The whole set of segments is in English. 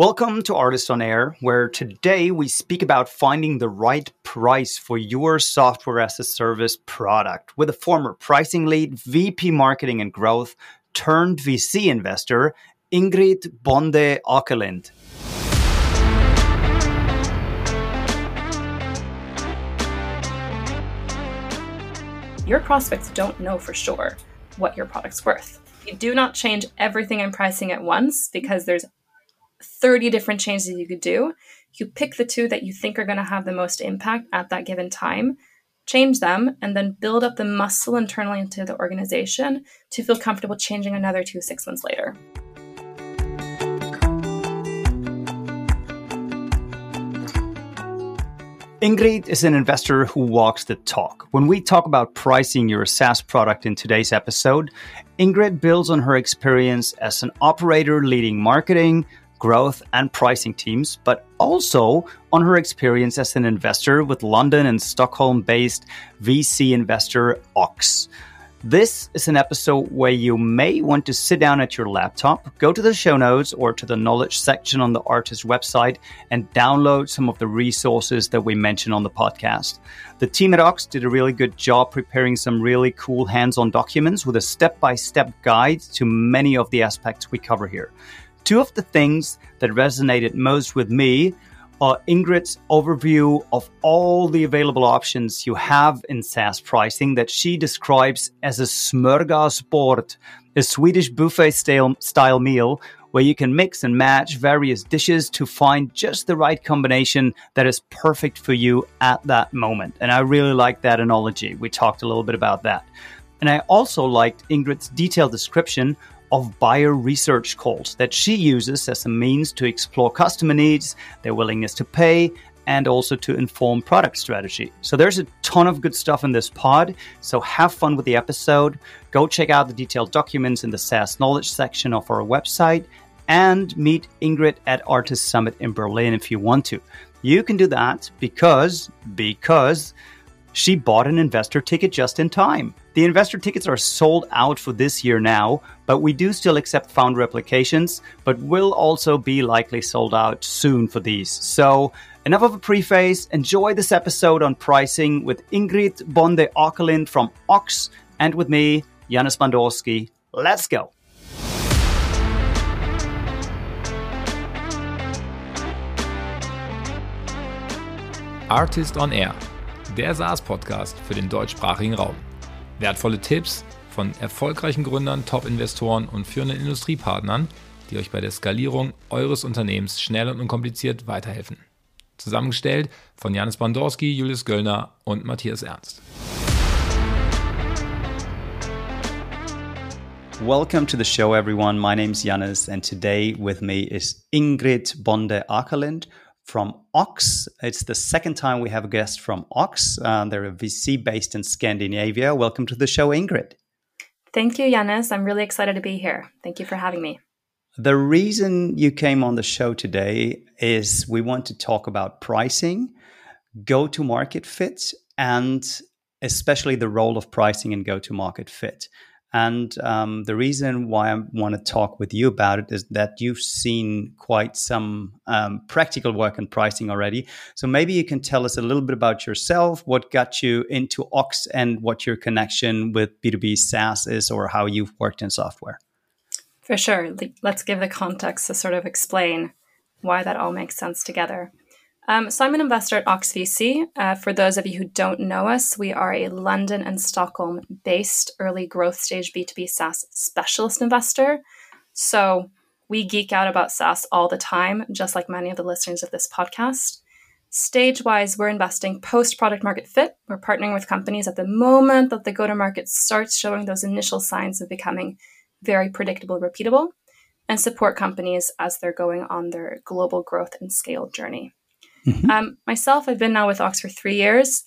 Welcome to ARRtist on Air, where today we speak about finding the right price for your software as a service product with a former pricing lead, VP marketing and growth, turned VC investor, Ingrid Bonde Åkerlind. Your prospects don't know for sure what your product's worth. You do not change everything in pricing at once because there's 30 different changes you could do. You pick the two that you think are going to have the most impact at that given time, change them, and then build up the muscle internally into the organization to feel comfortable changing another two six months later. Ingrid is an investor who walks the talk. When we talk about pricing your SaaS product in today's episode, Ingrid builds on her experience as an operator leading marketing, growth, and pricing teams, but also on her experience as an investor with London and Stockholm based VC investor Oxx. This is an episode where you may want to sit down at your laptop, go to the show notes or to the knowledge section on the ARRtist website, and download some of the resources that we mention on the podcast. The team at Oxx did a really good job preparing some really cool hands on documents with a step by step guide to many of the aspects we cover here. Two of the things that resonated most with me are Ingrid's overview of all the available options you have in SaaS pricing that she describes as a smörgåsbord, a Swedish buffet style, style meal where you can mix and match various dishes to find just the right combination that is perfect for you at that moment. And I really like that analogy. We talked a little bit about that. And I also liked Ingrid's detailed description of buyer research calls that she uses as a means to explore customer needs, their willingness to pay, and also to inform product strategy. So there's a ton of good stuff in this pod. So have fun with the episode. Go check out the detailed documents in the SaaS knowledge section of our website and meet Ingrid at ARRtist Summit in Berlin if you want to. You can do that because because she bought an investor ticket just in time. The investor tickets are sold out for this year now, but we do still accept founder applications, but will also be likely sold out soon for these. So, enough of a preface. Enjoy this episode on pricing with Ingrid Bonde Åkerlind from Oxx and with me, Jannis Bandorski. Let's go. ARRtist on Air, der SaaS-Podcast für den deutschsprachigen Raum. Wertvolle Tipps von erfolgreichen Gründern, Top-Investoren und führenden Industriepartnern, die euch bei der Skalierung eures Unternehmens schnell und unkompliziert weiterhelfen. Zusammengestellt von Janis Bandorski, Julius Göllner und Matthias Ernst. Welcome to the show, everyone. My name is Janis, and today with me is Ingrid Bonde Åkerlind from Oxx. It's the second time we have a guest from Oxx. Uh, they're a VC based in Scandinavia. Welcome to the show, Ingrid. Thank you, Jannis. I'm really excited to be here. Thank you for having me. The reason you came on the show today is we want to talk about pricing, go to market fit, and especially the role of pricing and go to market fit. And um, the reason why I want to talk with you about it is that you've seen quite some um, practical work in pricing already. So maybe you can tell us a little bit about yourself, what got you into Oxx, and what your connection with B2B SaaS is, or how you've worked in software. For sure. Let's give the context to sort of explain why that all makes sense together. Um, so I'm an investor at Oxx VC. Uh, for those of you who don't know us, we are a London and Stockholm based early growth stage B2B SaaS specialist investor. So we geek out about SaaS all the time, just like many of the listeners of this podcast. Stage wise, we're investing post product market fit. We're partnering with companies at the moment that the go to market starts showing those initial signs of becoming very predictable, repeatable, and support companies as they're going on their global growth and scale journey. Mm-hmm. Um, myself, I've been now with Oxx for three years,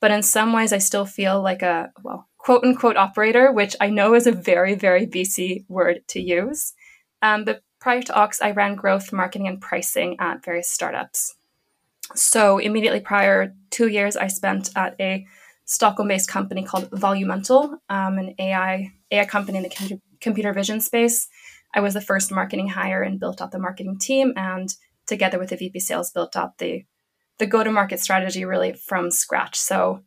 but in some ways, I still feel like a, well, quote unquote operator, which I know is a very, very VC word to use. Um, but prior to Oxx, I ran growth, marketing, and pricing at various startups. So immediately prior, two years I spent at a Stockholm-based company called Volumental, um, an AI AI company in the computer vision space. I was the first marketing hire and built out the marketing team, and together with the VP sales, built out the the go to market strategy really from scratch. So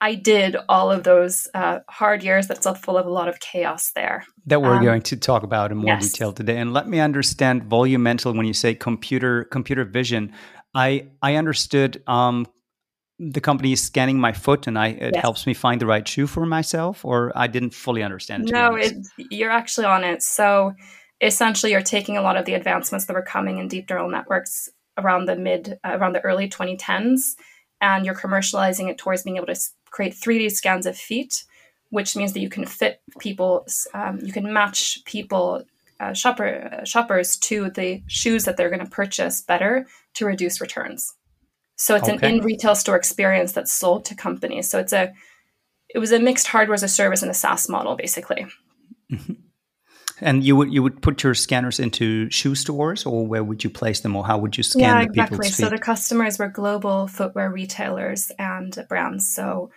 I did all of those uh, hard years that's full of a lot of chaos there. That we're um, going to talk about in more yes. detail today. And let me understand volumental when you say computer computer vision. I I understood um, the company is scanning my foot and I it yes. helps me find the right shoe for myself, or I didn't fully understand it. No, it, you're actually on it. So essentially, you're taking a lot of the advancements that were coming in deep neural networks around the mid uh, around the early 2010s, and you're commercializing it towards being able to create 3D scans of feet, which means that you can fit people, um, you can match people, uh, shopper, uh, shoppers to the shoes that they're going to purchase better to reduce returns. So it's okay. an in retail store experience that's sold to companies. So it's a, it was a mixed hardware as a service and a SaaS model, basically. And you would you would put your scanners into shoe stores, or where would you place them, or how would you scan yeah, the exactly. people's feet? So the customers were global footwear retailers and brands. So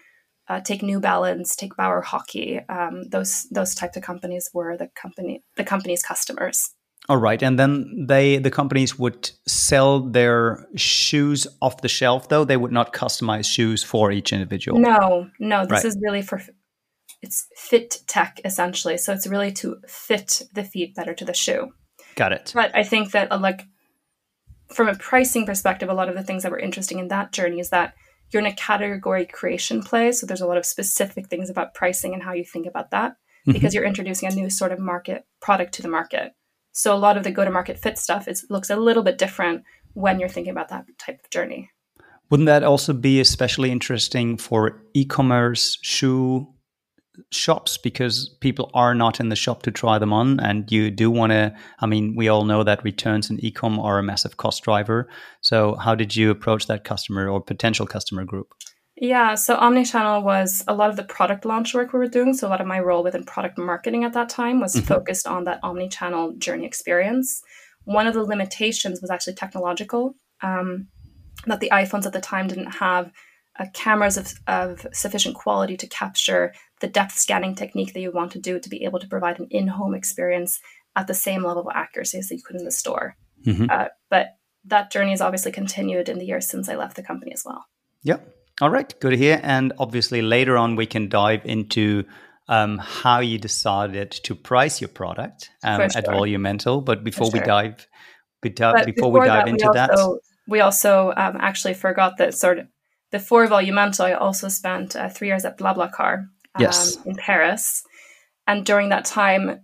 uh, take New Balance, take Bauer Hockey. Um, those those types of companies were the company the company's customers. All right, and then they the companies would sell their shoes off the shelf, though they would not customize shoes for each individual. No, no, this right. is really for it's fit tech essentially. So it's really to fit the feet better to the shoe. Got it. But I think that uh, like from a pricing perspective, a lot of the things that were interesting in that journey is that you're in a category creation play. So there's a lot of specific things about pricing and how you think about that mm-hmm. because you're introducing a new sort of market product to the market. So a lot of the go to market fit stuff is looks a little bit different when you're thinking about that type of journey. Wouldn't that also be especially interesting for e-commerce shoe shops because people are not in the shop to try them on. And you do want to i mean we all know that returns in ecom are a massive cost driver. So how did you approach that customer or potential customer group? Yeah so omnichannel was a lot of the product launch work we were doing. So a lot of my role within product marketing at that time was mm-hmm. focused on that omnichannel journey experience. One of the limitations was actually technological um, that the iphones at the time didn't have uh, cameras of, of sufficient quality to capture the depth scanning technique that you want to do to be able to provide an in-home experience at the same level of accuracy as you could in the store. Mm-hmm. Uh, but that journey has obviously continued in the years since I left the company as well. Yep. All right. Good to hear. And obviously, later on, we can dive into um, how you decided to price your product um, sure. at Volumental. But before sure. we dive, before, before we dive that, into we also, that, we also um, actually forgot that sort of before Volumental, I also spent uh, three years at BlaBlaCar um, yes. in Paris. And during that time,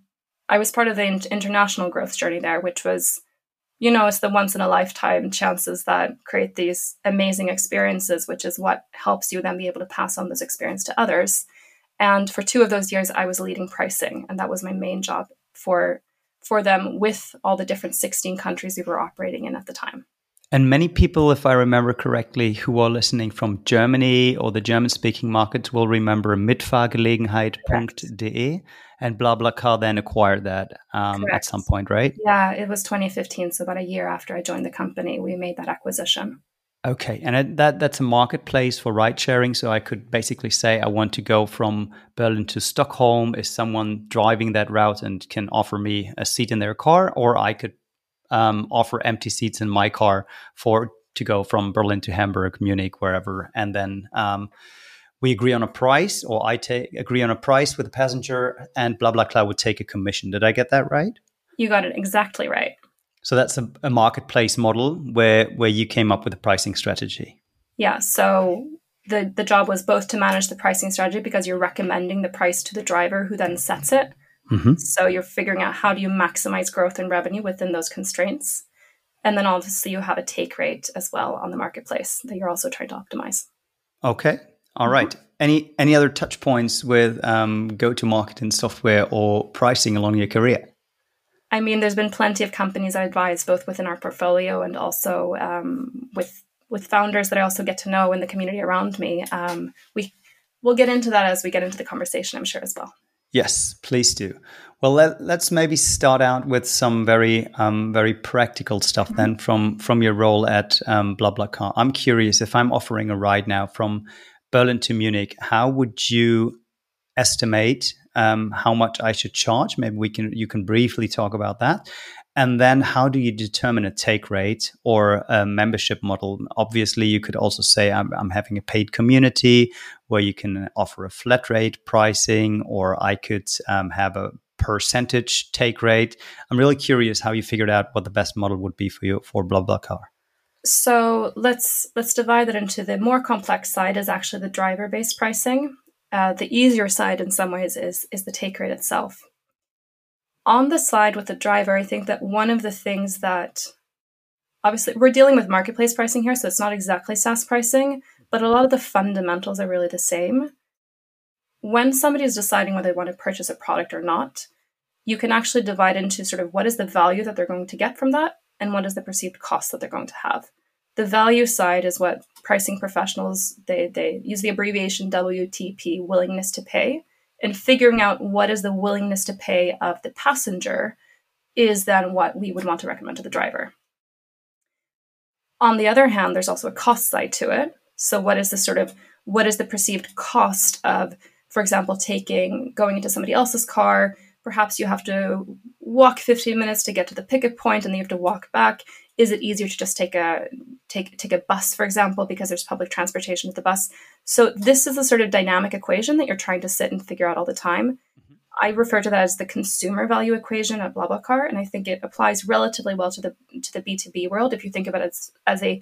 I was part of the in- international growth journey there, which was, you know, it's the once in a lifetime chances that create these amazing experiences, which is what helps you then be able to pass on this experience to others. And for two of those years, I was leading pricing, and that was my main job for for them with all the different 16 countries we were operating in at the time. And many people, if I remember correctly, who are listening from Germany or the German speaking markets will remember mitfahrgelegenheit.de and BlaBlaCar then acquired that um, at some point, right? Yeah, it was 2015. So about a year after I joined the company, we made that acquisition. Okay, and that that's a marketplace for ride sharing. So I could basically say I want to go from Berlin to Stockholm. Is someone driving that route and can offer me a seat in their car, or I could um, offer empty seats in my car for to go from Berlin to Hamburg, Munich, wherever, and then um, we agree on a price, or I take agree on a price with the passenger, and blah blah blah would take a commission. Did I get that right? You got it exactly right. So that's a, a marketplace model where where you came up with a pricing strategy. Yeah. So the the job was both to manage the pricing strategy because you're recommending the price to the driver who then sets it, Mm-hmm. So you're figuring out how do you maximize growth and revenue within those constraints. And then obviously you have a take rate as well on the marketplace that you're also trying to optimize. Okay. All mm-hmm. Any any other touch points with um, go to market and software or pricing along your career? I mean, there's been plenty of companies I advise both within our portfolio and also um, with with founders that I also get to know in the community around me. Um, we we'll get into that as we get into the conversation, I'm sure as well. Yes, please do. Well, let, us maybe start out with some very, um, very practical stuff mm-hmm. then from from your role at um, BlaBlaCar. I'm curious if I'm offering a ride now from Berlin to Munich, how would you estimate um, how much I should charge. Maybe we can you can briefly talk about that. And then how do you determine a take rate or a membership model? Obviously, you could also say I'm, I'm having a paid community where you can offer a flat rate pricing, or I could um, have a percentage take rate. I'm really curious how you figured out what the best model would be for you for BlaBlaCar. So let's let's divide that into the more complex side is actually the driver based pricing. Uh, the easier side in some ways is is the take rate itself. On the slide with the driver, I think that one of the things that obviously we're dealing with marketplace pricing here, so it's not exactly SaaS pricing, but a lot of the fundamentals are really the same. When somebody is deciding whether they want to purchase a product or not, you can actually divide into sort of what is the value that they're going to get from that and what is the perceived cost that they're going to have. The value side is what pricing professionals they they use the abbreviation WTP willingness to pay and figuring out what is the willingness to pay of the passenger is then what we would want to recommend to the driver. On the other hand, there's also a cost side to it. So what is the sort of what is the perceived cost of, for example, taking going into somebody else's car? Perhaps you have to walk 15 minutes to get to the pickup point and then you have to walk back. Is it easier to just take a take take a bus, for example, because there's public transportation with the bus? So this is a sort of dynamic equation that you're trying to sit and figure out all the time. Mm-hmm. I refer to that as the consumer value equation at BlaBlaCar, and I think it applies relatively well to the to the B2B world if you think about it as, as a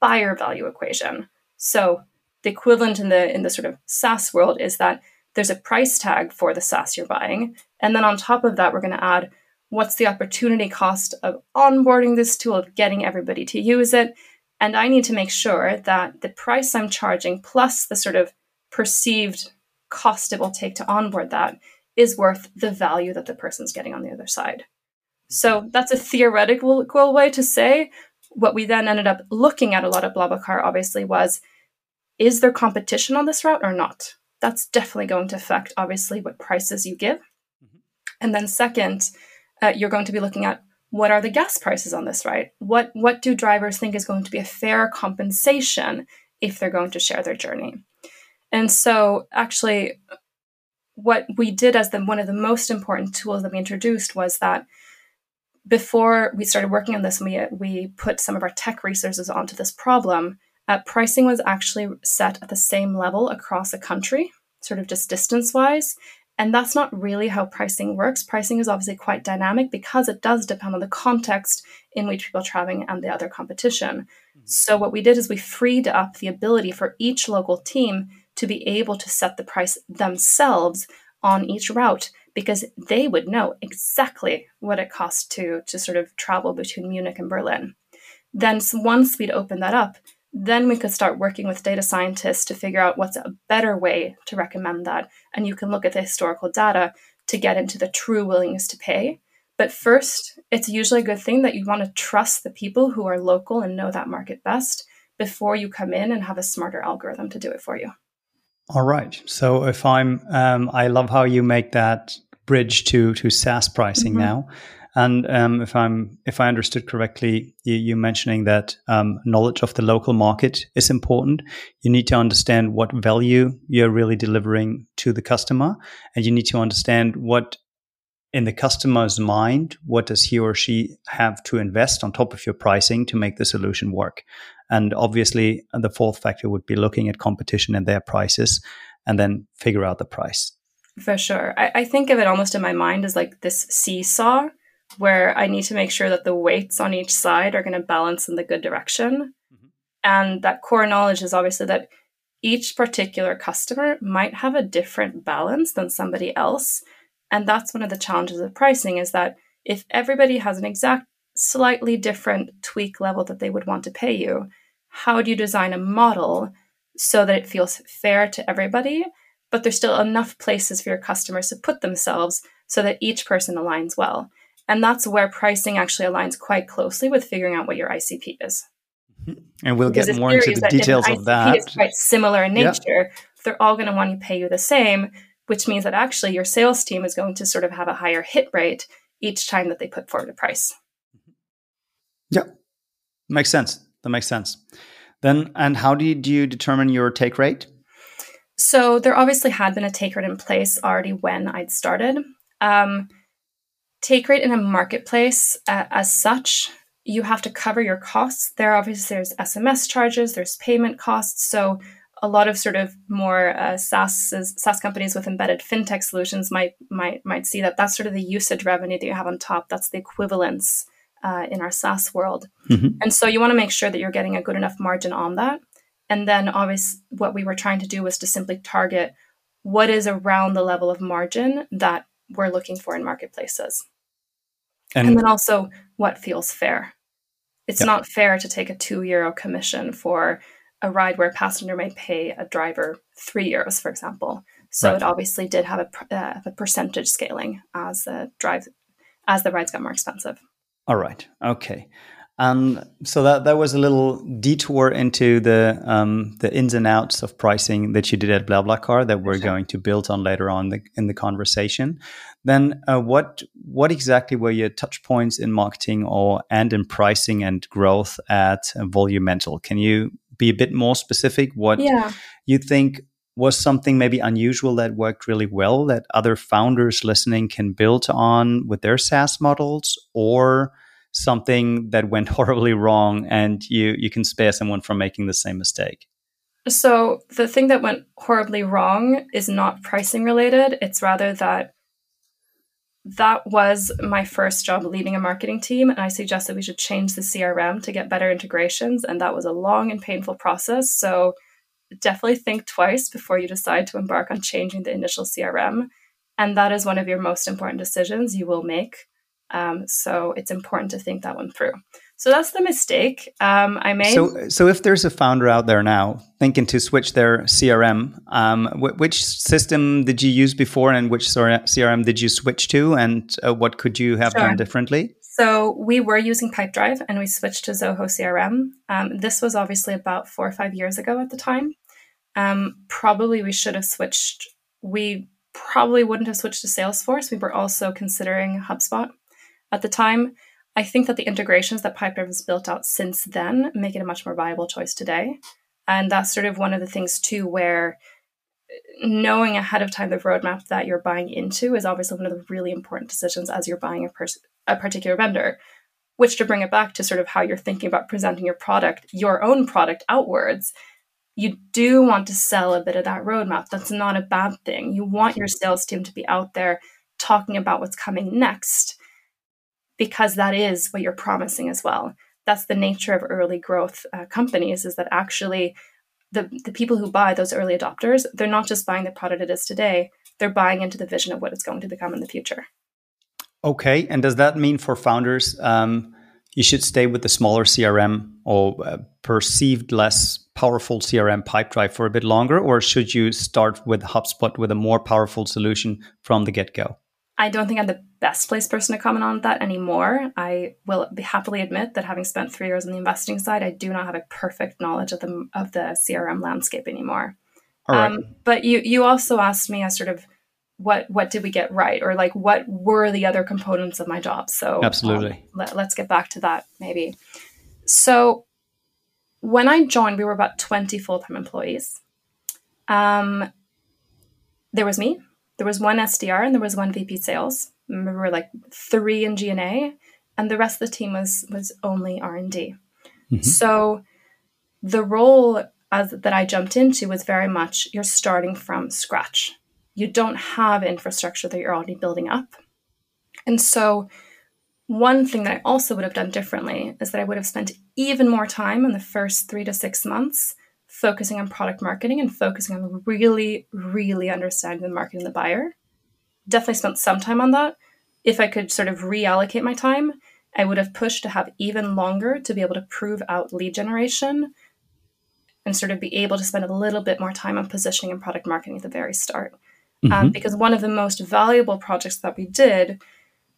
buyer value equation. So the equivalent in the in the sort of SaaS world is that there's a price tag for the SaaS you're buying, and then on top of that, we're going to add what's the opportunity cost of onboarding this tool, of getting everybody to use it. And I need to make sure that the price I'm charging plus the sort of perceived cost it will take to onboard that is worth the value that the person's getting on the other side. So that's a theoretical way to say. What we then ended up looking at a lot of BlaBlaCar obviously was is there competition on this route or not? That's definitely going to affect obviously what prices you give. Mm-hmm. And then second, uh, you're going to be looking at what are the gas prices on this, right? What what do drivers think is going to be a fair compensation if they're going to share their journey? And so, actually, what we did as the one of the most important tools that we introduced was that before we started working on this, we we put some of our tech resources onto this problem. Uh, pricing was actually set at the same level across the country, sort of just distance wise, and that's not really how pricing works. Pricing is obviously quite dynamic because it does depend on the context in which people are traveling and the other competition. Mm-hmm. So, what we did is we freed up the ability for each local team to be able to set the price themselves on each route because they would know exactly what it costs to, to sort of travel between Munich and Berlin. Then, once we'd open that up, then we could start working with data scientists to figure out what's a better way to recommend that. And you can look at the historical data to get into the true willingness to pay. But first, it's usually a good thing that you want to trust the people who are local and know that market best before you come in and have a smarter algorithm to do it for you. All right. So if I'm, um, I love how you make that bridge to to SaaS pricing mm-hmm. now. And um, if I'm if I understood correctly, you, you mentioning that um, knowledge of the local market is important. You need to understand what value you're really delivering to the customer, and you need to understand what in the customer's mind, what does he or she have to invest on top of your pricing to make the solution work? And obviously, the fourth factor would be looking at competition and their prices, and then figure out the price. For sure, I, I think of it almost in my mind as like this seesaw where I need to make sure that the weights on each side are going to balance in the good direction. Mm-hmm. And that core knowledge is obviously that each particular customer might have a different balance than somebody else. And that's one of the challenges of pricing is that if everybody has an exact slightly different tweak level that they would want to pay you, how do you design a model so that it feels fair to everybody, but there's still enough places for your customers to put themselves so that each person aligns well? And that's where pricing actually aligns quite closely with figuring out what your ICP is. And we'll because get more into the details of that. Is quite similar in nature. Yeah. They're all going to want to pay you the same, which means that actually your sales team is going to sort of have a higher hit rate each time that they put forward a price. Yeah, makes sense. That makes sense. Then, and how do you, you determine your take rate? So there obviously had been a take rate in place already when I'd started. Um, take rate in a marketplace uh, as such, you have to cover your costs. There obviously there's SMS charges, there's payment costs. So a lot of sort of more uh, SaaS SaaS companies with embedded fintech solutions might might might see that that's sort of the usage revenue that you have on top. That's the equivalence uh, in our SaaS world, mm-hmm. and so you want to make sure that you're getting a good enough margin on that. And then, obviously, what we were trying to do was to simply target what is around the level of margin that we're looking for in marketplaces, and, and then also what feels fair. It's yeah. not fair to take a two euro commission for a ride where a passenger may pay a driver three euros, for example. So right. it obviously did have a, uh, a percentage scaling as the drive as the rides got more expensive. All right. Okay. And so that that was a little detour into the um, the ins and outs of pricing that you did at BlaBlaCar that we're sure. going to build on later on the, in the conversation. Then, uh, what what exactly were your touch points in marketing or and in pricing and growth at uh, Volumental? Can you be a bit more specific? What yeah. you think was something maybe unusual that worked really well that other founders listening can build on with their SaaS models, or something that went horribly wrong and you you can spare someone from making the same mistake? So the thing that went horribly wrong is not pricing related. It's rather that that was my first job leading a marketing team and i suggested we should change the crm to get better integrations and that was a long and painful process so definitely think twice before you decide to embark on changing the initial crm and that is one of your most important decisions you will make. Um, so it's important to think that one through so that's the mistake um, I made. So, so if there's a founder out there now thinking to switch their CRM, um, which system did you use before, and which CRM did you switch to, and uh, what could you have sure. done differently? So we were using Pipedrive, and we switched to Zoho CRM. Um, this was obviously about four or five years ago at the time. Um, probably we should have switched. We probably wouldn't have switched to Salesforce. We were also considering HubSpot at the time I think that the integrations that Pipedrive has built out since then make it a much more viable choice today. And that's sort of one of the things too, where knowing ahead of time the roadmap that you're buying into is obviously one of the really important decisions as you're buying a, pers- a particular vendor. Which to bring it back to sort of how you're thinking about presenting your product, your own product outwards, you do want to sell a bit of that roadmap. That's not a bad thing. You want your sales team to be out there talking about what's coming next because that is what you're promising as well. That's the nature of early growth uh, companies is that actually the, the people who buy those early adopters, they're not just buying the product it is today, they're buying into the vision of what it's going to become in the future. Okay. And does that mean for founders, um, you should stay with the smaller CRM or uh, perceived less powerful CRM Pipedrive for a bit longer? Or should you start with HubSpot with a more powerful solution from the get go? I don't think I'm the best placed person to comment on that anymore. I will happily admit that having spent three years on the investing side, I do not have a perfect knowledge of the of the CRM landscape anymore. All right. Um, but you you also asked me a sort of what what did we get right or like what were the other components of my job so absolutely um, let, let's get back to that maybe so when i joined we were about 20 full-time employees um, there was me there was one SDR and there was one VP sales. we were like three in G&A, and the rest of the team was was only R and D. Mm-hmm. So the role as that I jumped into was very much you're starting from scratch. You don't have infrastructure that you're already building up, and so one thing that I also would have done differently is that I would have spent even more time in the first three to six months focusing on product marketing and focusing on really, really understanding the market and the buyer. Definitely spent some time on that. If I could sort of reallocate my time, I would have pushed to have even longer to be able to prove out lead generation and sort of be able to spend a little bit more time on positioning and product marketing at the very start. Um, mm-hmm. Um, because one of the most valuable projects that we did,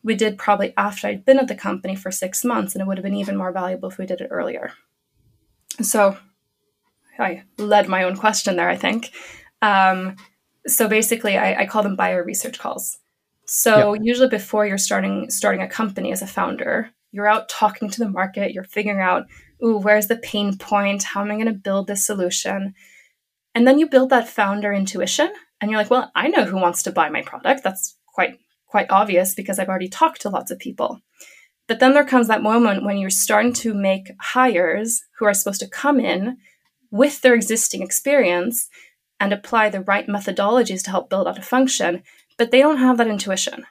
we did probably after I'd been at the company for six months, and it would have been even more valuable if we did it earlier. So I led my own question there, I think. Um, so basically, I, I, call them buyer research calls. So yep. usually, before you're starting starting a company as a founder, you're out talking to the market. You're figuring out, ooh, where's the pain point? How am I going to build this solution? And then you build that founder intuition and you're like, well, I know who wants to buy my product. That's quite quite obvious because I've already talked to lots of people. But then there comes that moment when you're starting to make hires who are supposed to come in with their existing experience and apply the right methodologies to help build out a function, but they don't have that intuition.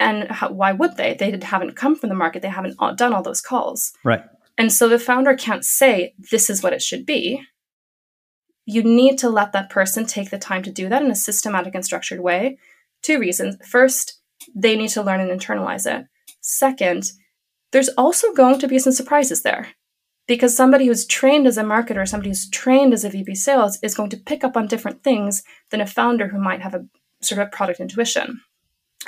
And how, why would they? They haven't come from the market. They haven't done all those calls. Right. And so the founder can't say, this is what it should be. You need to let that person take the time to do that in a systematic and structured way. Two reasons. First, they need to learn and internalize it. Second, there's also going to be some surprises there because somebody who's trained as a marketer, somebody who's trained as a VP sales is going to pick up on different things than a founder who might have a sort of product intuition.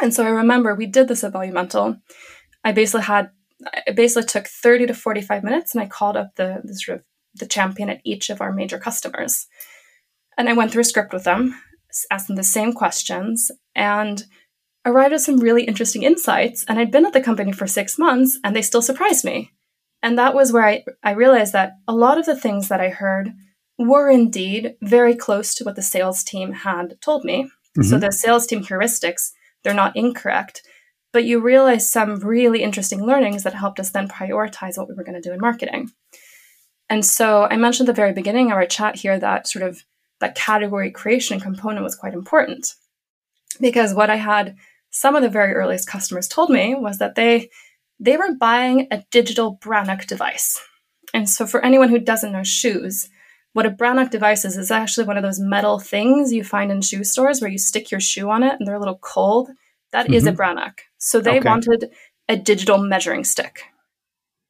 And so I remember we did this at Volumental. I basically had, I basically took 30 to 45 minutes and I called up the, the sort of the champion at each of our major customers. And I went through a script with them, asked them the same questions, and arrived at some really interesting insights. And I'd been at the company for six months and they still surprised me. And that was where I, I realized that a lot of the things that I heard were indeed very close to what the sales team had told me. Mm-hmm. So the sales team heuristics, they're not incorrect. But you realize some really interesting learnings that helped us then prioritize what we were going to do in marketing. And so I mentioned at the very beginning of our chat here that sort of that category creation component was quite important. Because what I had some of the very earliest customers told me was that they they were buying a digital Brannock device. And so for anyone who doesn't know shoes, what a Brannock device is is actually one of those metal things you find in shoe stores where you stick your shoe on it and they're a little cold. That mm-hmm. is a Brannock. So they okay. wanted a digital measuring stick.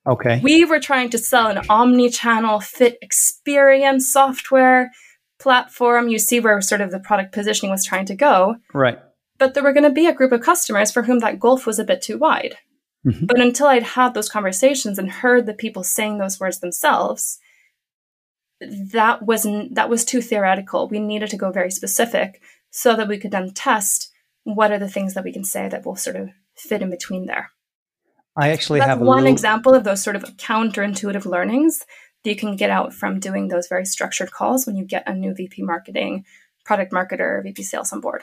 Okay. We were trying to sell an omni-channel fit experience software platform. You see where sort of the product positioning was trying to go. Right. But there were going to be a group of customers for whom that gulf was a bit too wide. Mm-hmm. But until I'd had those conversations and heard the people saying those words themselves, that wasn't that was too theoretical. We needed to go very specific so that we could then test what are the things that we can say that will sort of fit in between there. I actually so have one little... example of those sort of counterintuitive learnings that you can get out from doing those very structured calls when you get a new VP marketing, product marketer, VP sales on board.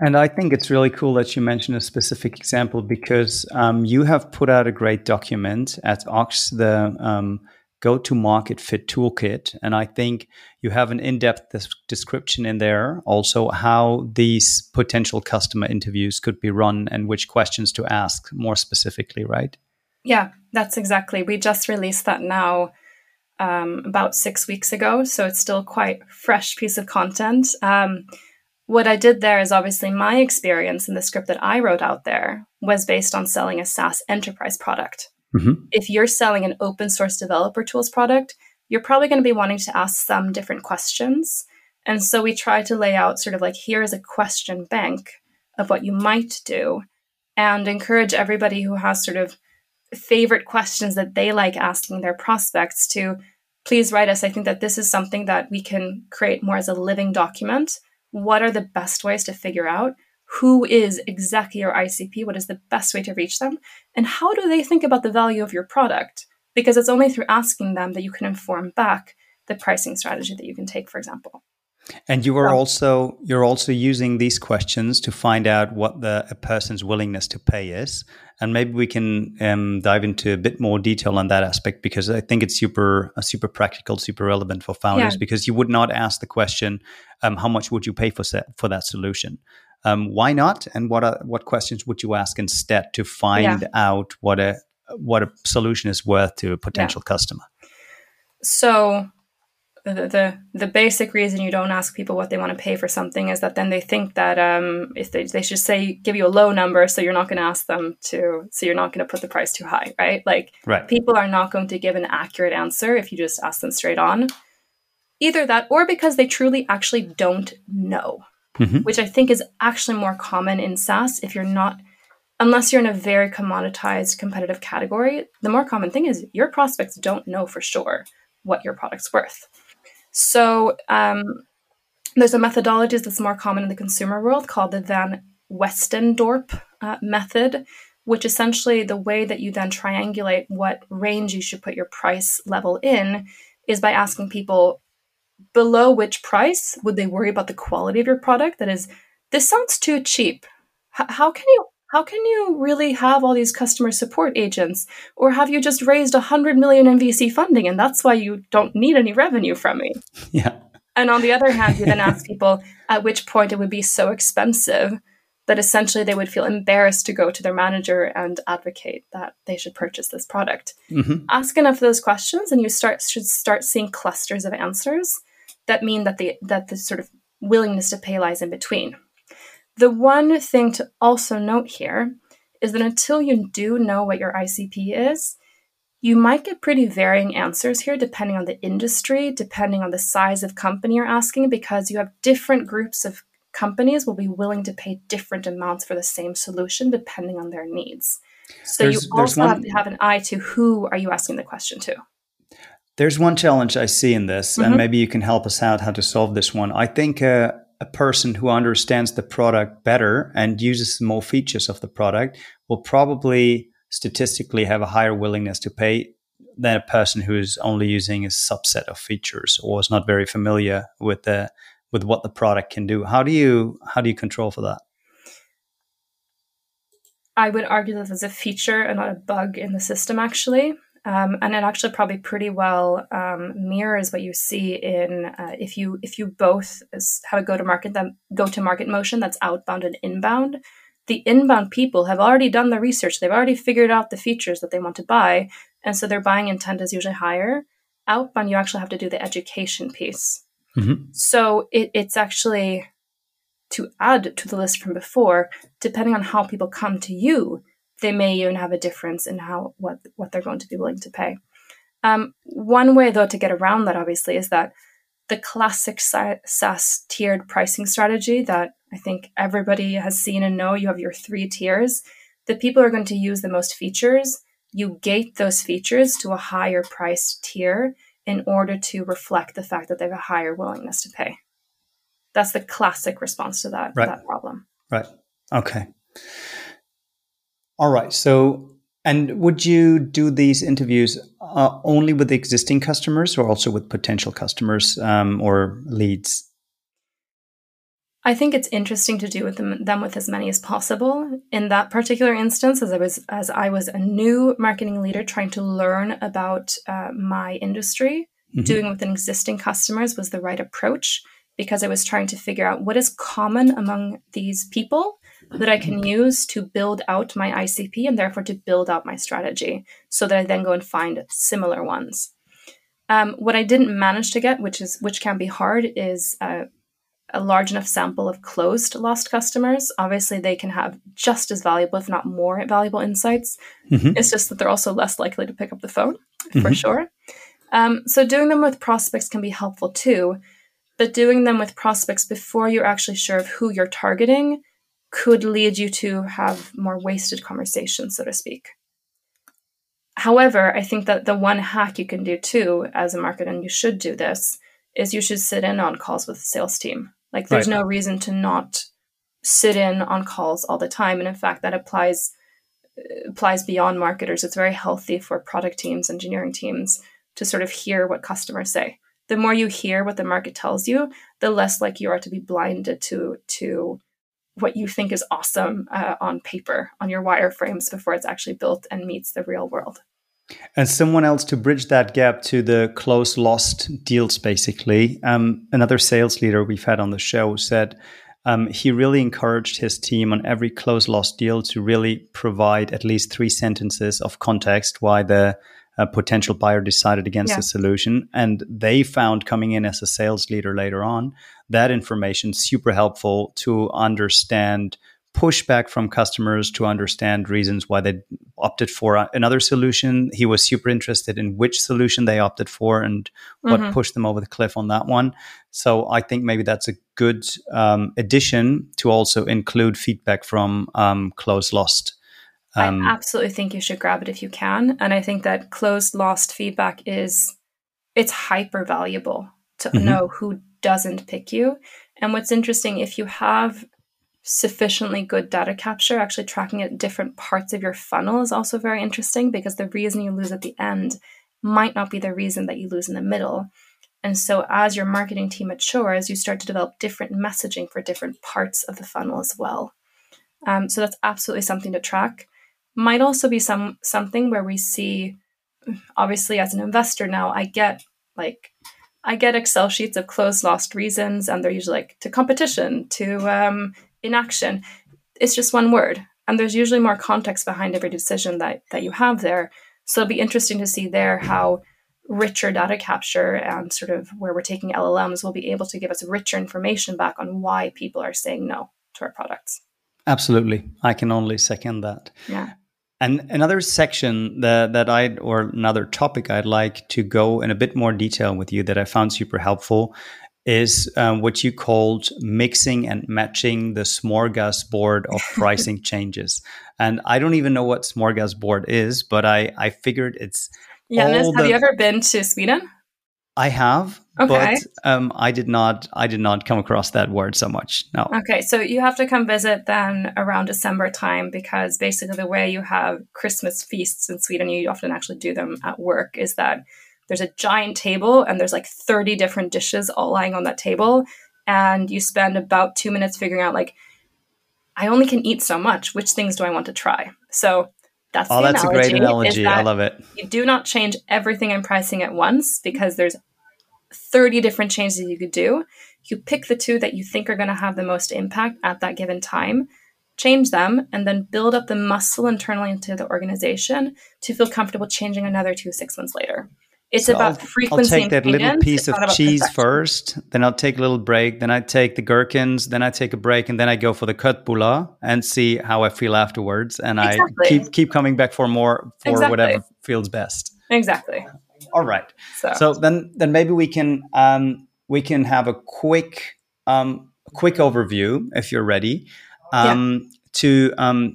And I think it's really cool that you mentioned a specific example because um, you have put out a great document at Oxx, the um, go to market fit toolkit. And I think you have an in depth description in there also how these potential customer interviews could be run and which questions to ask more specifically, right? Yeah, that's exactly. We just released that now um, about six weeks ago. So it's still quite fresh piece of content. Um, what I did there is obviously my experience in the script that I wrote out there was based on selling a SaaS enterprise product. Mm-hmm. If you're selling an open source developer tools product, you're probably going to be wanting to ask some different questions. And so we try to lay out sort of like here is a question bank of what you might do and encourage everybody who has sort of favorite questions that they like asking their prospects to please write us. I think that this is something that we can create more as a living document what are the best ways to figure out who is exactly your ICP, what is the best way to reach them, and how do they think about the value of your product? Because it's only through asking them that you can inform back the pricing strategy that you can take, for example. And you are also you're also using these questions to find out what the a person's willingness to pay is, and maybe we can um, dive into a bit more detail on that aspect because I think it's super uh, super practical, super relevant for founders. Yeah. Because you would not ask the question, um, "How much would you pay for set, for that solution?" Um, why not? And what are, what questions would you ask instead to find yeah. out what a what a solution is worth to a potential yeah. customer? So the, the the basic reason you don't ask people what they want to pay for something is that then they think that um, if they, they should say give you a low number so you're not going to ask them to so you're not going to put the price too high right like right. people are not going to give an accurate answer if you just ask them straight on either that or because they truly actually don't know mm-hmm. which i think is actually more common in saas if you're not unless you're in a very commoditized competitive category the more common thing is your prospects don't know for sure what your product's worth so um, there's a methodology that's more common in the consumer world called the Van Westendorp uh, method, which essentially the way that you then triangulate what range you should put your price level in is by asking people below which price would they worry about the quality of your product? That is, this sounds too cheap. H- how can you how can you really have all these customer support agents? Or have you just raised 100 million in vc funding and that's why you don't need any revenue from me? Yeah. And on the other hand you then ask people at which point it would be so expensive that essentially they would feel embarrassed to go to their manager and advocate that they should purchase this product. Mm-hmm. ask enough of those questions and you start should start seeing clusters of answers that mean that the that the sort of willingness to pay lies in between the one thing to also note here is that until you do know what your ICP is, you might get pretty varying answers here depending on the industry, depending on the size of company you're asking, because you have different groups of companies will be willing to pay different amounts for the same solution depending on their needs. So there's, you also one, have to have an eye to who are you asking the question to. There's one challenge I see in this, mm-hmm. and maybe you can help us out how to solve this one. I think uh, a person who understands the product better and uses more features of the product will probably statistically have a higher willingness to pay than a person who is only using a subset of features or is not very familiar with the with what the product can do. How do you how do you control for that? I would argue that there's a feature and not a bug in the system actually. Um, and it actually probably pretty well um, mirrors what you see in uh, if you if you both have a go to market that go to market motion that's outbound and inbound. The inbound people have already done the research; they've already figured out the features that they want to buy, and so their buying intent is usually higher. Outbound, you actually have to do the education piece. Mm-hmm. So it, it's actually to add to the list from before, depending on how people come to you they may even have a difference in how what what they're going to be willing to pay. Um, one way, though, to get around that obviously is that the classic SaaS tiered pricing strategy that I think everybody has seen and know. You have your three tiers. The people are going to use the most features. You gate those features to a higher price tier in order to reflect the fact that they have a higher willingness to pay. That's the classic response to that, right. that problem. Right. Okay. All right. So, and would you do these interviews uh, only with existing customers or also with potential customers um, or leads? I think it's interesting to do with them, them with as many as possible. In that particular instance, as I was as I was a new marketing leader trying to learn about uh, my industry, mm-hmm. doing with an existing customers was the right approach because I was trying to figure out what is common among these people that I can use to build out my ICP and therefore to build out my strategy so that I then go and find similar ones. Um, what I didn't manage to get, which is which can be hard, is uh, a large enough sample of closed lost customers. Obviously, they can have just as valuable, if not more valuable insights. Mm-hmm. It's just that they're also less likely to pick up the phone, for mm-hmm. sure. Um, so doing them with prospects can be helpful too, but doing them with prospects before you're actually sure of who you're targeting could lead you to have more wasted conversations, so to speak. However, I think that the one hack you can do too as a marketer, and you should do this, is you should sit in on calls with the sales team. Like there's right. no reason to not sit in on calls all the time. And in fact, that applies applies beyond marketers. It's very healthy for product teams, engineering teams to sort of hear what customers say. The more you hear what the market tells you, the less like you are to be blinded to to what you think is awesome uh, on paper on your wireframes before it's actually built and meets the real world. And someone else to bridge that gap to the close lost deals, basically. Um, another sales leader we've had on the show said um, he really encouraged his team on every close lost deal to really provide at least three sentences of context why the uh, potential buyer decided against yeah. the solution. And they found coming in as a sales leader later on that information super helpful to understand pushback from customers to understand reasons why they opted for another solution. He was super interested in which solution they opted for and what mm-hmm. pushed them over the cliff on that one. So I think maybe that's a good um, addition to also include feedback from um, close lost. Um, I absolutely think you should grab it if you can, and I think that closed lost feedback is it's hyper valuable to mm-hmm. know who doesn't pick you. And what's interesting, if you have sufficiently good data capture, actually tracking at different parts of your funnel is also very interesting because the reason you lose at the end might not be the reason that you lose in the middle. And so, as your marketing team matures, you start to develop different messaging for different parts of the funnel as well. Um, so that's absolutely something to track. Might also be some something where we see, obviously, as an investor now, I get like I get Excel sheets of closed lost reasons, and they're usually like to competition, to um, inaction. It's just one word, and there's usually more context behind every decision that that you have there. So it'll be interesting to see there how richer data capture and sort of where we're taking LLMs will be able to give us richer information back on why people are saying no to our products. Absolutely. I can only second that. Yeah. And another section that, that I or another topic I'd like to go in a bit more detail with you that I found super helpful is um, what you called mixing and matching the smorgasbord of pricing changes. And I don't even know what smorgasbord is, but I, I figured it's. Jannis, have you ever been to Sweden? I have, okay. but um, I did not. I did not come across that word so much. No. Okay, so you have to come visit then around December time because basically the way you have Christmas feasts in Sweden, you often actually do them at work. Is that there's a giant table and there's like 30 different dishes all lying on that table, and you spend about two minutes figuring out like, I only can eat so much. Which things do I want to try? So that's oh, that's analogy, a great analogy. I love it. You do not change everything in pricing at once because there's 30 different changes you could do. You pick the two that you think are going to have the most impact at that given time, change them, and then build up the muscle internally into the organization to feel comfortable changing another two six months later. It's so about I'll, frequency. I'll take that little piece of cheese perfection. first, then I'll take a little break, then I take the gherkins, then I take a break, and then I go for the köttbullar and see how I feel afterwards. And exactly. I keep keep coming back for more for exactly. whatever feels best. Exactly. All right. So, so then then maybe we can um, we can have a quick um, quick overview if you're ready um, yeah. to um,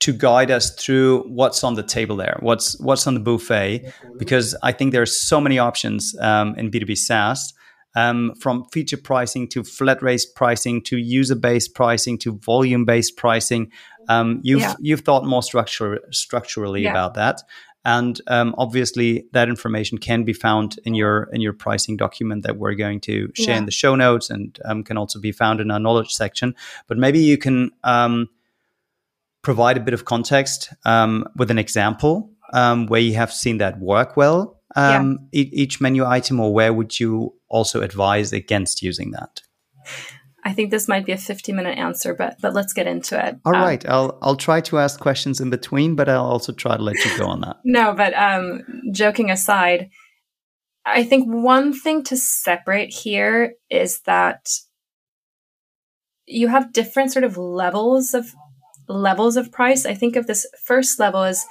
to guide us through what's on the table there, what's what's on the buffet, because I think there are so many options um, in B2B SaaS, um, from feature pricing to flat rate pricing to user based pricing to volume based pricing. Um, you've yeah. you've thought more structure, structurally yeah. about that, and um, obviously that information can be found in your in your pricing document that we're going to share yeah. in the show notes, and um, can also be found in our knowledge section. But maybe you can um, provide a bit of context um, with an example um, where you have seen that work well um, yeah. e- each menu item, or where would you also advise against using that? I think this might be a 50 minute answer, but but let's get into it. All um, right, I'll I'll try to ask questions in between, but I'll also try to let you go on that. no, but um, joking aside, I think one thing to separate here is that you have different sort of levels of levels of price. I think of this first level as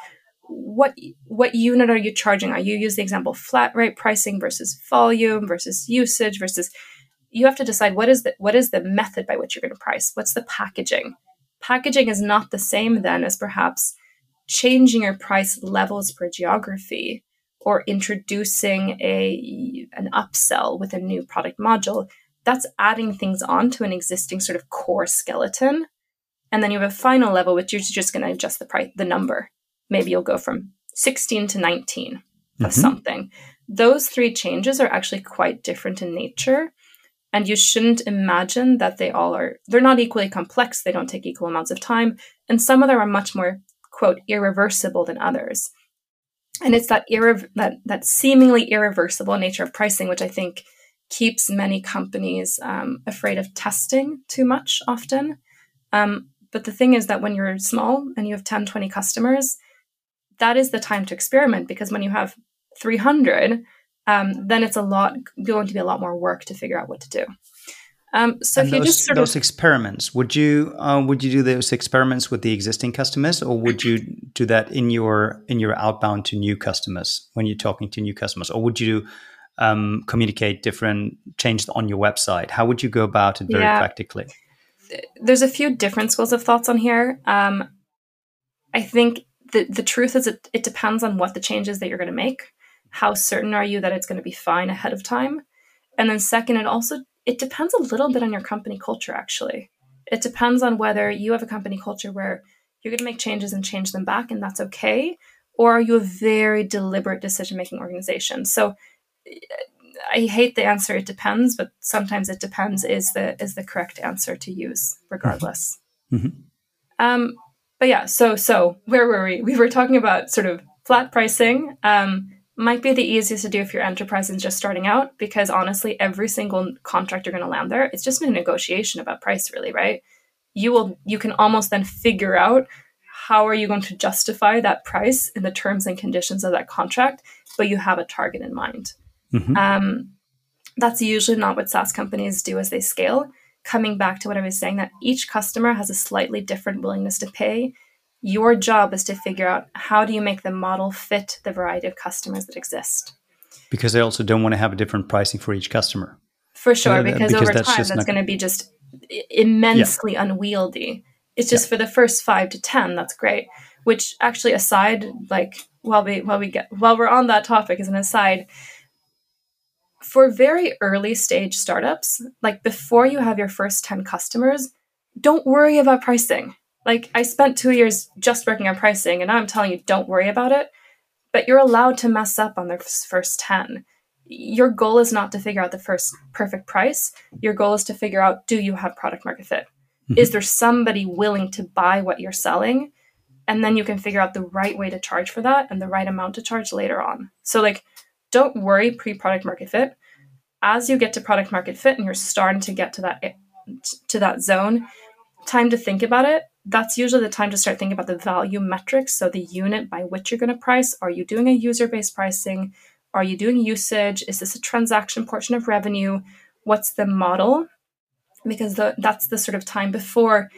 what what unit are you charging? Are you use the example flat rate pricing versus volume versus usage versus you have to decide what is the what is the method by which you're going to price? What's the packaging? Packaging is not the same then as perhaps changing your price levels per geography or introducing a an upsell with a new product module. That's adding things on to an existing sort of core skeleton and then you have a final level, which you're just going to adjust the price, the number. Maybe you'll go from 16 to 19 of mm-hmm. something. Those three changes are actually quite different in nature. And you shouldn't imagine that they all are, they're not equally complex. They don't take equal amounts of time. And some of them are much more, quote, irreversible than others. And it's that, irre- that, that seemingly irreversible nature of pricing, which I think keeps many companies um, afraid of testing too much often. Um, but the thing is that when you're small and you have 10, 20 customers, that is the time to experiment because when you have 300, um, then it's a lot going to be a lot more work to figure out what to do. Um, so and if you those, just sort those of, experiments, would you uh, would you do those experiments with the existing customers, or would you do that in your in your outbound to new customers when you're talking to new customers, or would you um, communicate different changes on your website? How would you go about it very yeah. practically? There's a few different schools of thoughts on here. Um, I think the the truth is it, it depends on what the changes that you're going to make. How certain are you that it's going to be fine ahead of time? And then second, it also it depends a little bit on your company culture. Actually, it depends on whether you have a company culture where you're going to make changes and change them back, and that's okay, or are you a very deliberate decision making organization? So I hate the answer. It depends, but sometimes it depends is the is the correct answer to use, regardless. Mm-hmm. Um, but yeah, so so where were we? We were talking about sort of flat pricing. Um, might be the easiest to do if your enterprise is just starting out, because honestly, every single contract you're going to land there, it's just a negotiation about price, really, right? You will you can almost then figure out how are you going to justify that price in the terms and conditions of that contract, but you have a target in mind. Mm-hmm. Um, that's usually not what SaaS companies do as they scale. Coming back to what I was saying, that each customer has a slightly different willingness to pay. Your job is to figure out how do you make the model fit the variety of customers that exist. Because they also don't want to have a different pricing for each customer. For sure, because, because over that's time that's not... going to be just immensely yeah. unwieldy. It's just yeah. for the first five to ten, that's great. Which actually, aside, like while we while we get while we're on that topic, as an aside, for very early stage startups, like before you have your first 10 customers, don't worry about pricing. Like I spent two years just working on pricing, and now I'm telling you, don't worry about it. But you're allowed to mess up on the first 10. Your goal is not to figure out the first perfect price. Your goal is to figure out do you have product market fit? Mm-hmm. Is there somebody willing to buy what you're selling? And then you can figure out the right way to charge for that and the right amount to charge later on. So, like, don't worry pre product market fit. As you get to product market fit and you're starting to get to that to that zone, time to think about it. That's usually the time to start thinking about the value metrics. So the unit by which you're going to price. Are you doing a user based pricing? Are you doing usage? Is this a transaction portion of revenue? What's the model? Because the, that's the sort of time before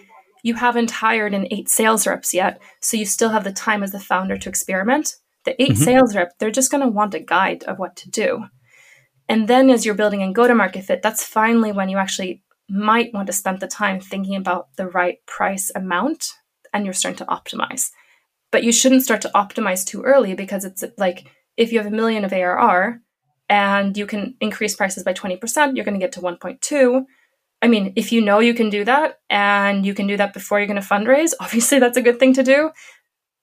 you haven't hired an eight sales reps yet. So you still have the time as the founder to experiment the 8 mm-hmm. sales rep, they're just going to want a guide of what to do. And then as you're building in go to market fit, that's finally when you actually might want to spend the time thinking about the right price amount and you're starting to optimize. But you shouldn't start to optimize too early because it's like if you have a million of ARR and you can increase prices by 20%, you're going to get to 1.2. I mean, if you know you can do that and you can do that before you're going to fundraise, obviously that's a good thing to do.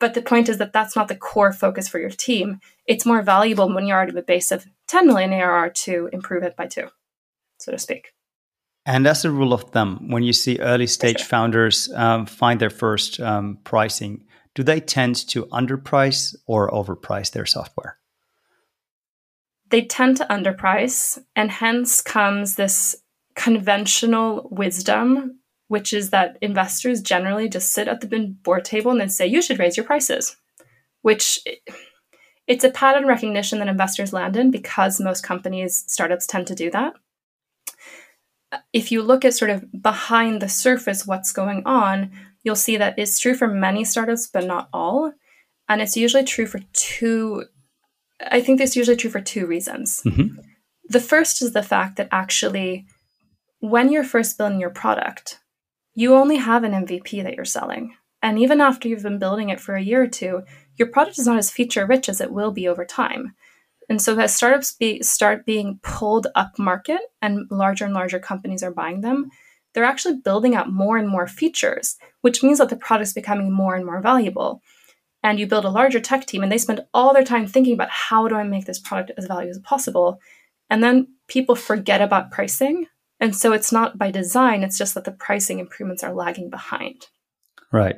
But the point is that that's not the core focus for your team. It's more valuable when you're already at a base of 10 million ARR to improve it by two, so to speak. And as a rule of thumb, when you see early stage sure. founders um, find their first um, pricing, do they tend to underprice or overprice their software? They tend to underprice, and hence comes this conventional wisdom which is that investors generally just sit at the board table and then say, you should raise your prices, which it's a pattern recognition that investors land in because most companies, startups tend to do that. If you look at sort of behind the surface what's going on, you'll see that it's true for many startups, but not all. And it's usually true for two, I think it's usually true for two reasons. Mm-hmm. The first is the fact that actually, when you're first building your product, you only have an MVP that you're selling. And even after you've been building it for a year or two, your product is not as feature rich as it will be over time. And so as startups be, start being pulled up market and larger and larger companies are buying them, they're actually building out more and more features, which means that the product's becoming more and more valuable. And you build a larger tech team and they spend all their time thinking about how do I make this product as valuable as possible. And then people forget about pricing and so it's not by design, it's just that the pricing improvements are lagging behind. Right.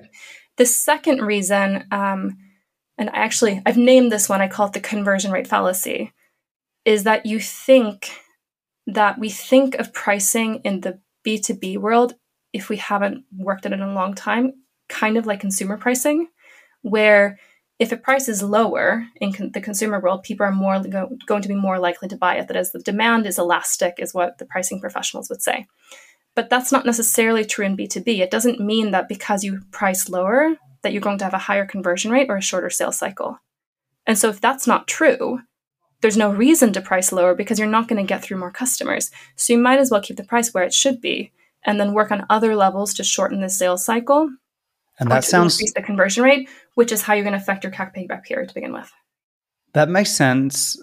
The second reason, um, and I actually, I've named this one, I call it the conversion rate fallacy, is that you think that we think of pricing in the B2B world, if we haven't worked at it in a long time, kind of like consumer pricing, where if a price is lower in con- the consumer world, people are more go- going to be more likely to buy it. That is, the demand is elastic, is what the pricing professionals would say. But that's not necessarily true in B2B. It doesn't mean that because you price lower, that you're going to have a higher conversion rate or a shorter sales cycle. And so, if that's not true, there's no reason to price lower because you're not going to get through more customers. So, you might as well keep the price where it should be and then work on other levels to shorten the sales cycle and that sounds increase the conversion rate, which is how you're going to affect your CAC payback period to begin with. That makes sense,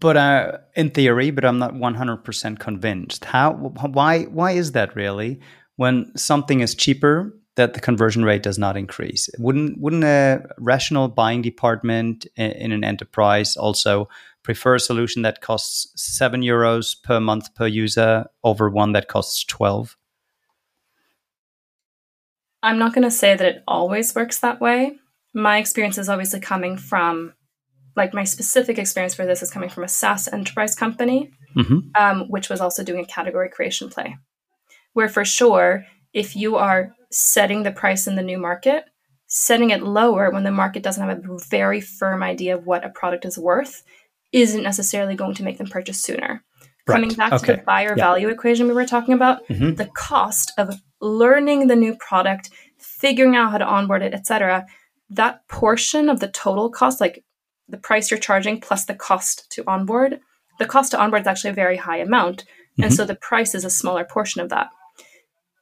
but uh, in theory, but I'm not 100% convinced. How? Why? Why is that really? When something is cheaper, that the conversion rate does not increase. Wouldn't wouldn't a rational buying department in an enterprise also prefer a solution that costs seven euros per month per user over one that costs 12? I'm not going to say that it always works that way. My experience is obviously coming from, like, my specific experience for this is coming from a SaaS enterprise company, mm-hmm. um, which was also doing a category creation play. Where for sure, if you are setting the price in the new market, setting it lower when the market doesn't have a very firm idea of what a product is worth isn't necessarily going to make them purchase sooner. Right. Coming back okay. to the buyer yeah. value equation we were talking about, mm-hmm. the cost of learning the new product, figuring out how to onboard it, etc. That portion of the total cost, like the price you're charging plus the cost to onboard, the cost to onboard is actually a very high amount. Mm-hmm. And so the price is a smaller portion of that.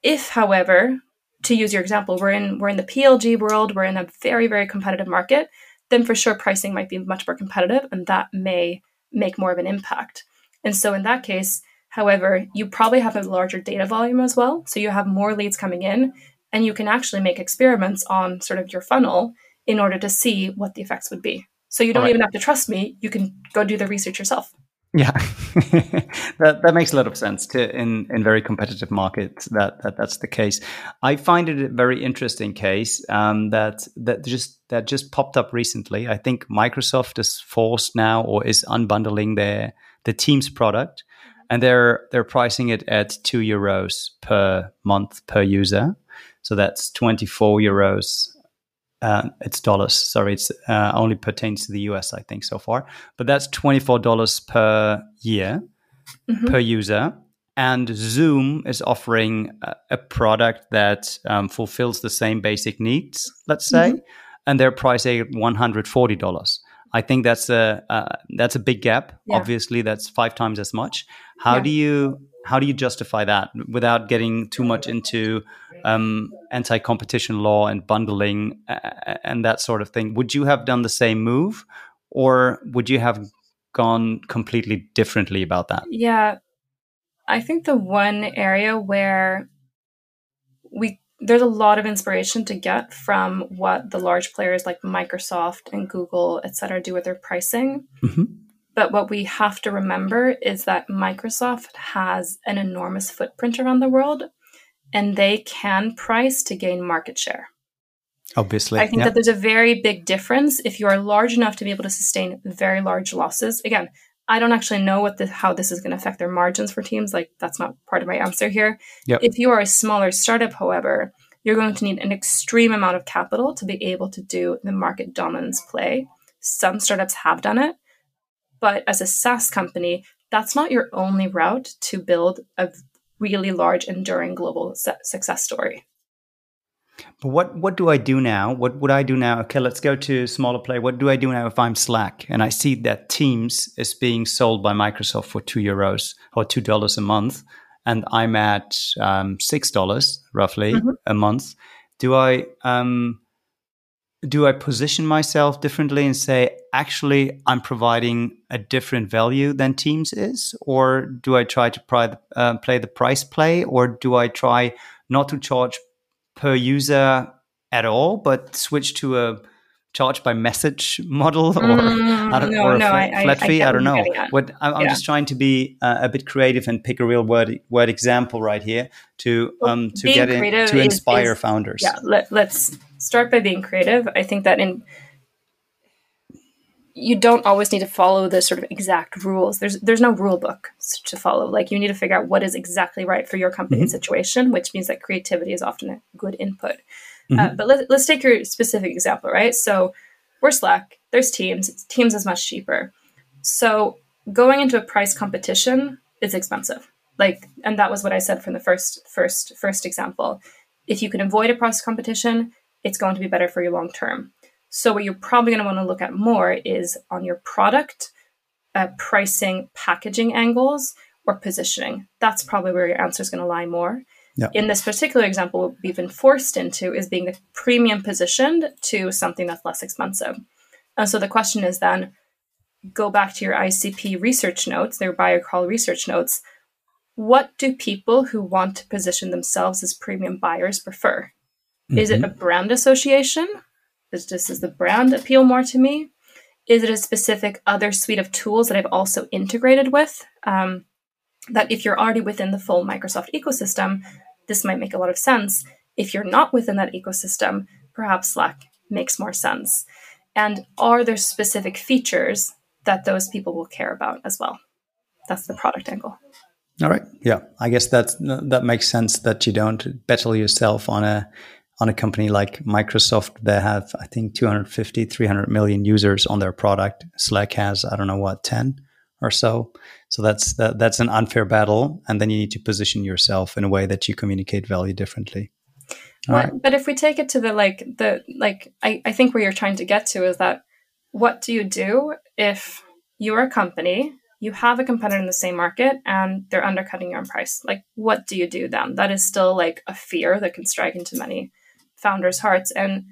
If, however, to use your example, we're in we're in the PLG world, we're in a very very competitive market, then for sure pricing might be much more competitive, and that may make more of an impact. And so in that case, however, you probably have a larger data volume as well, so you have more leads coming in, and you can actually make experiments on sort of your funnel in order to see what the effects would be. So you don't right. even have to trust me; you can go do the research yourself. Yeah, that that makes a lot of sense. To in in very competitive markets, that, that that's the case. I find it a very interesting case um, that that just that just popped up recently. I think Microsoft is forced now or is unbundling their the Teams product, and they're they're pricing it at two euros per month per user. So that's twenty four euros uh, it's dollars. Sorry, it's uh, only pertains to the US, I think, so far. But that's twenty four dollars per year mm-hmm. per user. And Zoom is offering a, a product that um, fulfills the same basic needs, let's say, mm-hmm. and they're pricing at one hundred forty dollars. I think that's a uh, that's a big gap. Yeah. Obviously, that's five times as much. How yeah. do you how do you justify that without getting too much into um, anti-competition law and bundling and that sort of thing? Would you have done the same move, or would you have gone completely differently about that? Yeah, I think the one area where we there's a lot of inspiration to get from what the large players like Microsoft and Google, et cetera, do with their pricing. Mm-hmm. But what we have to remember is that Microsoft has an enormous footprint around the world and they can price to gain market share. Obviously. I think yeah. that there's a very big difference if you are large enough to be able to sustain very large losses. Again, I don't actually know what the, how this is going to affect their margins for teams. Like that's not part of my answer here. Yep. If you are a smaller startup, however, you're going to need an extreme amount of capital to be able to do the market dominance play. Some startups have done it, but as a SaaS company, that's not your only route to build a really large, enduring global success story. But what what do I do now? What would I do now? Okay, let's go to smaller play. What do I do now if I'm Slack and I see that Teams is being sold by Microsoft for two euros or two dollars a month, and I'm at um, six dollars roughly mm-hmm. a month? Do I um, do I position myself differently and say, actually, I'm providing a different value than Teams is, or do I try to uh, play the price play, or do I try not to charge per user at all, but switch to a charge by message model or, mm, I don't, no, or a no, flat, I, flat fee. I, I, don't know. What I'm, I'm just trying to be uh, a bit creative and pick a real word word example right here to um to get in, to inspire is, founders. Yeah, let, let's start by being creative. I think that in you don't always need to follow the sort of exact rules. There's there's no rule book to follow. Like you need to figure out what is exactly right for your company mm-hmm. situation, which means that creativity is often a good input. Uh, mm-hmm. Uh, but let, let's take your specific example, right? So we're Slack. There's Teams. Teams is much cheaper. So going into a price competition is expensive. Like, and that was what I said from the first first first example. If you can avoid a price competition, it's going to be better for you long term. So, what you're probably going to want to look at more is on your product, uh, pricing, packaging angles, or positioning. That's probably where your answer is going to lie more. Yeah. In this particular example, what we've been forced into is being the premium positioned to something that's less expensive. And so the question is then go back to your ICP research notes, their buyer call research notes. What do people who want to position themselves as premium buyers prefer? Mm-hmm. Is it mm-hmm. a brand association? Is just does the brand appeal more to me? Is it a specific other suite of tools that I've also integrated with? Um, that if you're already within the full Microsoft ecosystem, this might make a lot of sense. If you're not within that ecosystem, perhaps Slack makes more sense. And are there specific features that those people will care about as well? That's the product angle. All right. Yeah, I guess that that makes sense that you don't battle yourself on a on a company like Microsoft that have I think 250 300 million users on their product. Slack has I don't know what 10 or so. So that's that, that's an unfair battle and then you need to position yourself in a way that you communicate value differently. Well, right. But if we take it to the like the like I, I think where you're trying to get to is that what do you do if you're a company, you have a competitor in the same market and they're undercutting your own price? Like what do you do then? That is still like a fear that can strike into many founders' hearts. And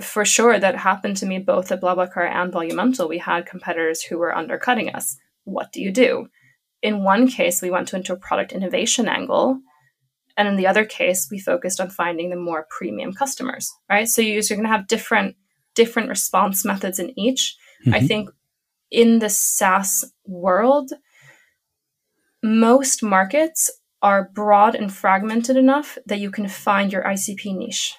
for sure that happened to me both at BlaBlaCar and Volumental. We had competitors who were undercutting us. What do you do? In one case, we went into a product innovation angle and in the other case, we focused on finding the more premium customers, right? So you're going to have different different response methods in each. Mm-hmm. I think in the SaaS world, most markets are broad and fragmented enough that you can find your ICP niche.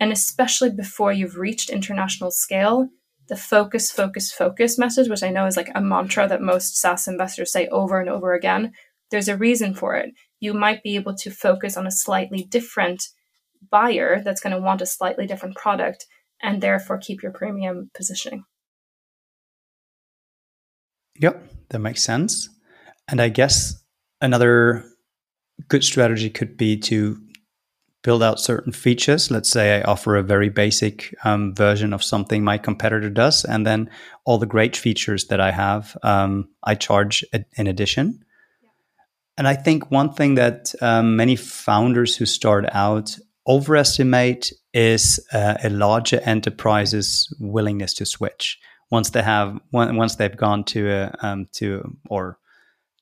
And especially before you've reached international scale, the focus, focus, focus message, which I know is like a mantra that most SaaS investors say over and over again, there's a reason for it you might be able to focus on a slightly different buyer that's going to want a slightly different product and therefore keep your premium positioning. Yep, that makes sense. And I guess another good strategy could be to build out certain features. Let's say I offer a very basic um, version of something my competitor does, and then all the great features that I have, um, I charge in addition. And I think one thing that um, many founders who start out overestimate is uh, a larger enterprise's willingness to switch once they have once they've gone to a um, to or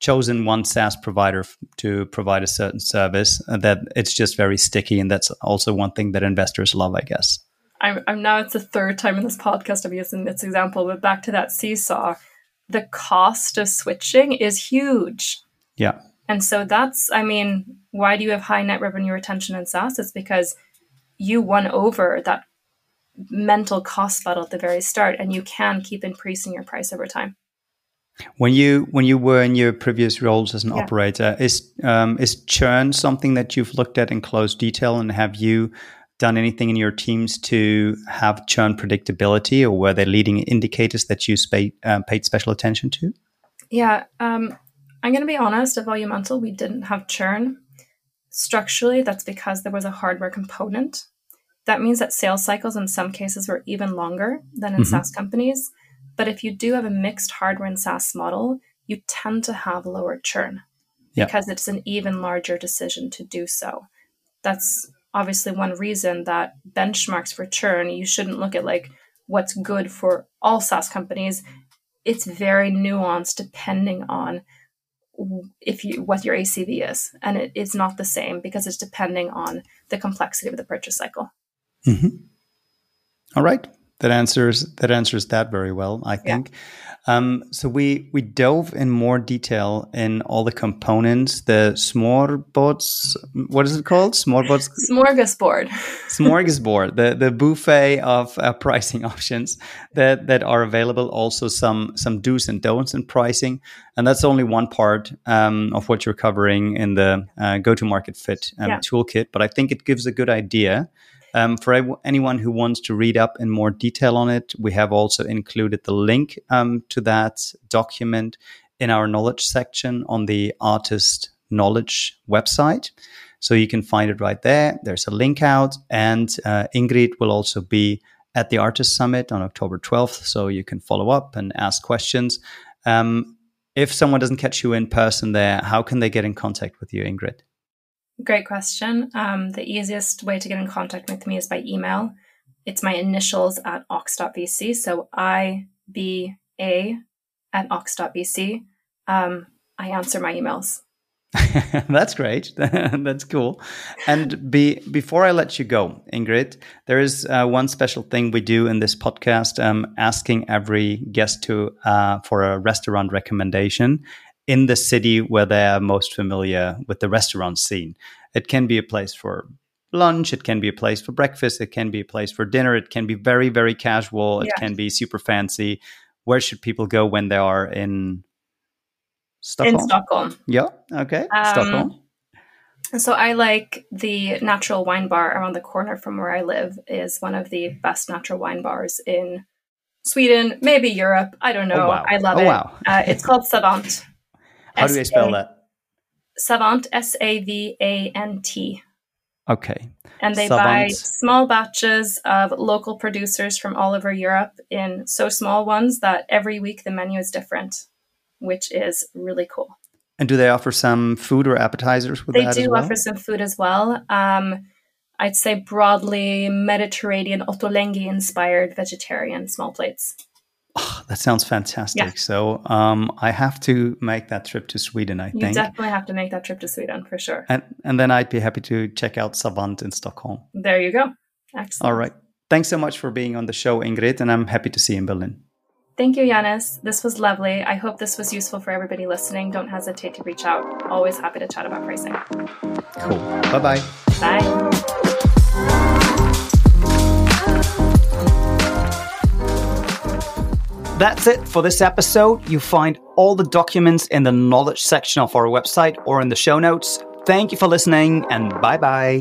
chosen one SaaS provider to provide a certain service uh, that it's just very sticky and that's also one thing that investors love I guess. I'm, I'm now it's the third time in this podcast I'm using this example but back to that seesaw the cost of switching is huge. Yeah. And so that's, I mean, why do you have high net revenue retention in SaaS? It's because you won over that mental cost battle at the very start and you can keep increasing your price over time. When you when you were in your previous roles as an yeah. operator, is um, is churn something that you've looked at in close detail, and have you done anything in your teams to have churn predictability, or were there leading indicators that you paid, uh, paid special attention to? Yeah, um, I'm going to be honest, at Volumental, we didn't have churn. Structurally, that's because there was a hardware component. That means that sales cycles in some cases were even longer than in mm-hmm. SaaS companies. But if you do have a mixed hardware and SaaS model, you tend to have lower churn yeah. because it's an even larger decision to do so. That's obviously one reason that benchmarks for churn, you shouldn't look at like what's good for all SaaS companies. It's very nuanced depending on if you what your ACV is, and it, it's not the same because it's depending on the complexity of the purchase cycle. Mm-hmm. All right, that answers that answers that very well, I think. Yeah. Um, so we we dove in more detail in all the components, the smorboards. What is it called? Smorboards. Smorgasbord. Smorgasbord. The the buffet of uh, pricing options that that are available. Also some some do's and don'ts in pricing, and that's only one part um, of what you're covering in the uh, go to market fit um, yeah. toolkit. But I think it gives a good idea um, for anyone who wants to read up in more detail on it, we have also included the link um, to that document in our knowledge section on the ARRtist Knowledge website. So you can find it right there. There's a link out, and uh, Ingrid will also be at the ARRtist Summit on October 12th. So you can follow up and ask questions. Um, if someone doesn't catch you in person there, how can they get in contact with you, Ingrid? Great question. Um, the easiest way to get in contact with me is by email. It's my initials at oxx.vc. So I B A at oxx.vc. Um, I answer my emails. That's great. That's cool. And be, before I let you go, Ingrid, there is uh, one special thing we do in this podcast, um, asking every guest to uh, for a restaurant recommendation in the city where they are most familiar with the restaurant scene. It can be a place for lunch, it can be a place for breakfast, it can be a place for dinner, it can be very, very casual, it can be super fancy. Where should people go when they are in Stockholm? In Stockholm. Yeah, okay. Um, Stockholm. So I like the natural wine bar around the corner from where I live is one of the best natural wine bars in Sweden, maybe Europe. I don't know. Oh, wow. I love oh, it. Wow. uh, it's called Savant. How do I spell that? Savant, S A V A N T. Okay. And they Savant. buy small batches of local producers from all over Europe in so small ones that every week the menu is different, which is really cool. And do they offer some food or appetizers with they that? They do well? offer some food as well. Um, I'd say broadly Mediterranean, Ottolenghi inspired vegetarian small plates. Oh, that sounds fantastic. Yeah. So um, I have to make that trip to Sweden, I you think. You definitely have to make that trip to Sweden for sure. And, and then I'd be happy to check out Savant in Stockholm. There you go. Excellent. All right. Thanks so much for being on the show, Ingrid, and I'm happy to see you in Berlin. Thank you, Jannis. This was lovely. I hope this was useful for everybody listening. Don't hesitate to reach out. Always happy to chat about pricing. Cool. Bye-bye. Bye. That's it for this episode. You find all the documents in the knowledge section of our website or in the show notes. Thank you for listening and bye bye.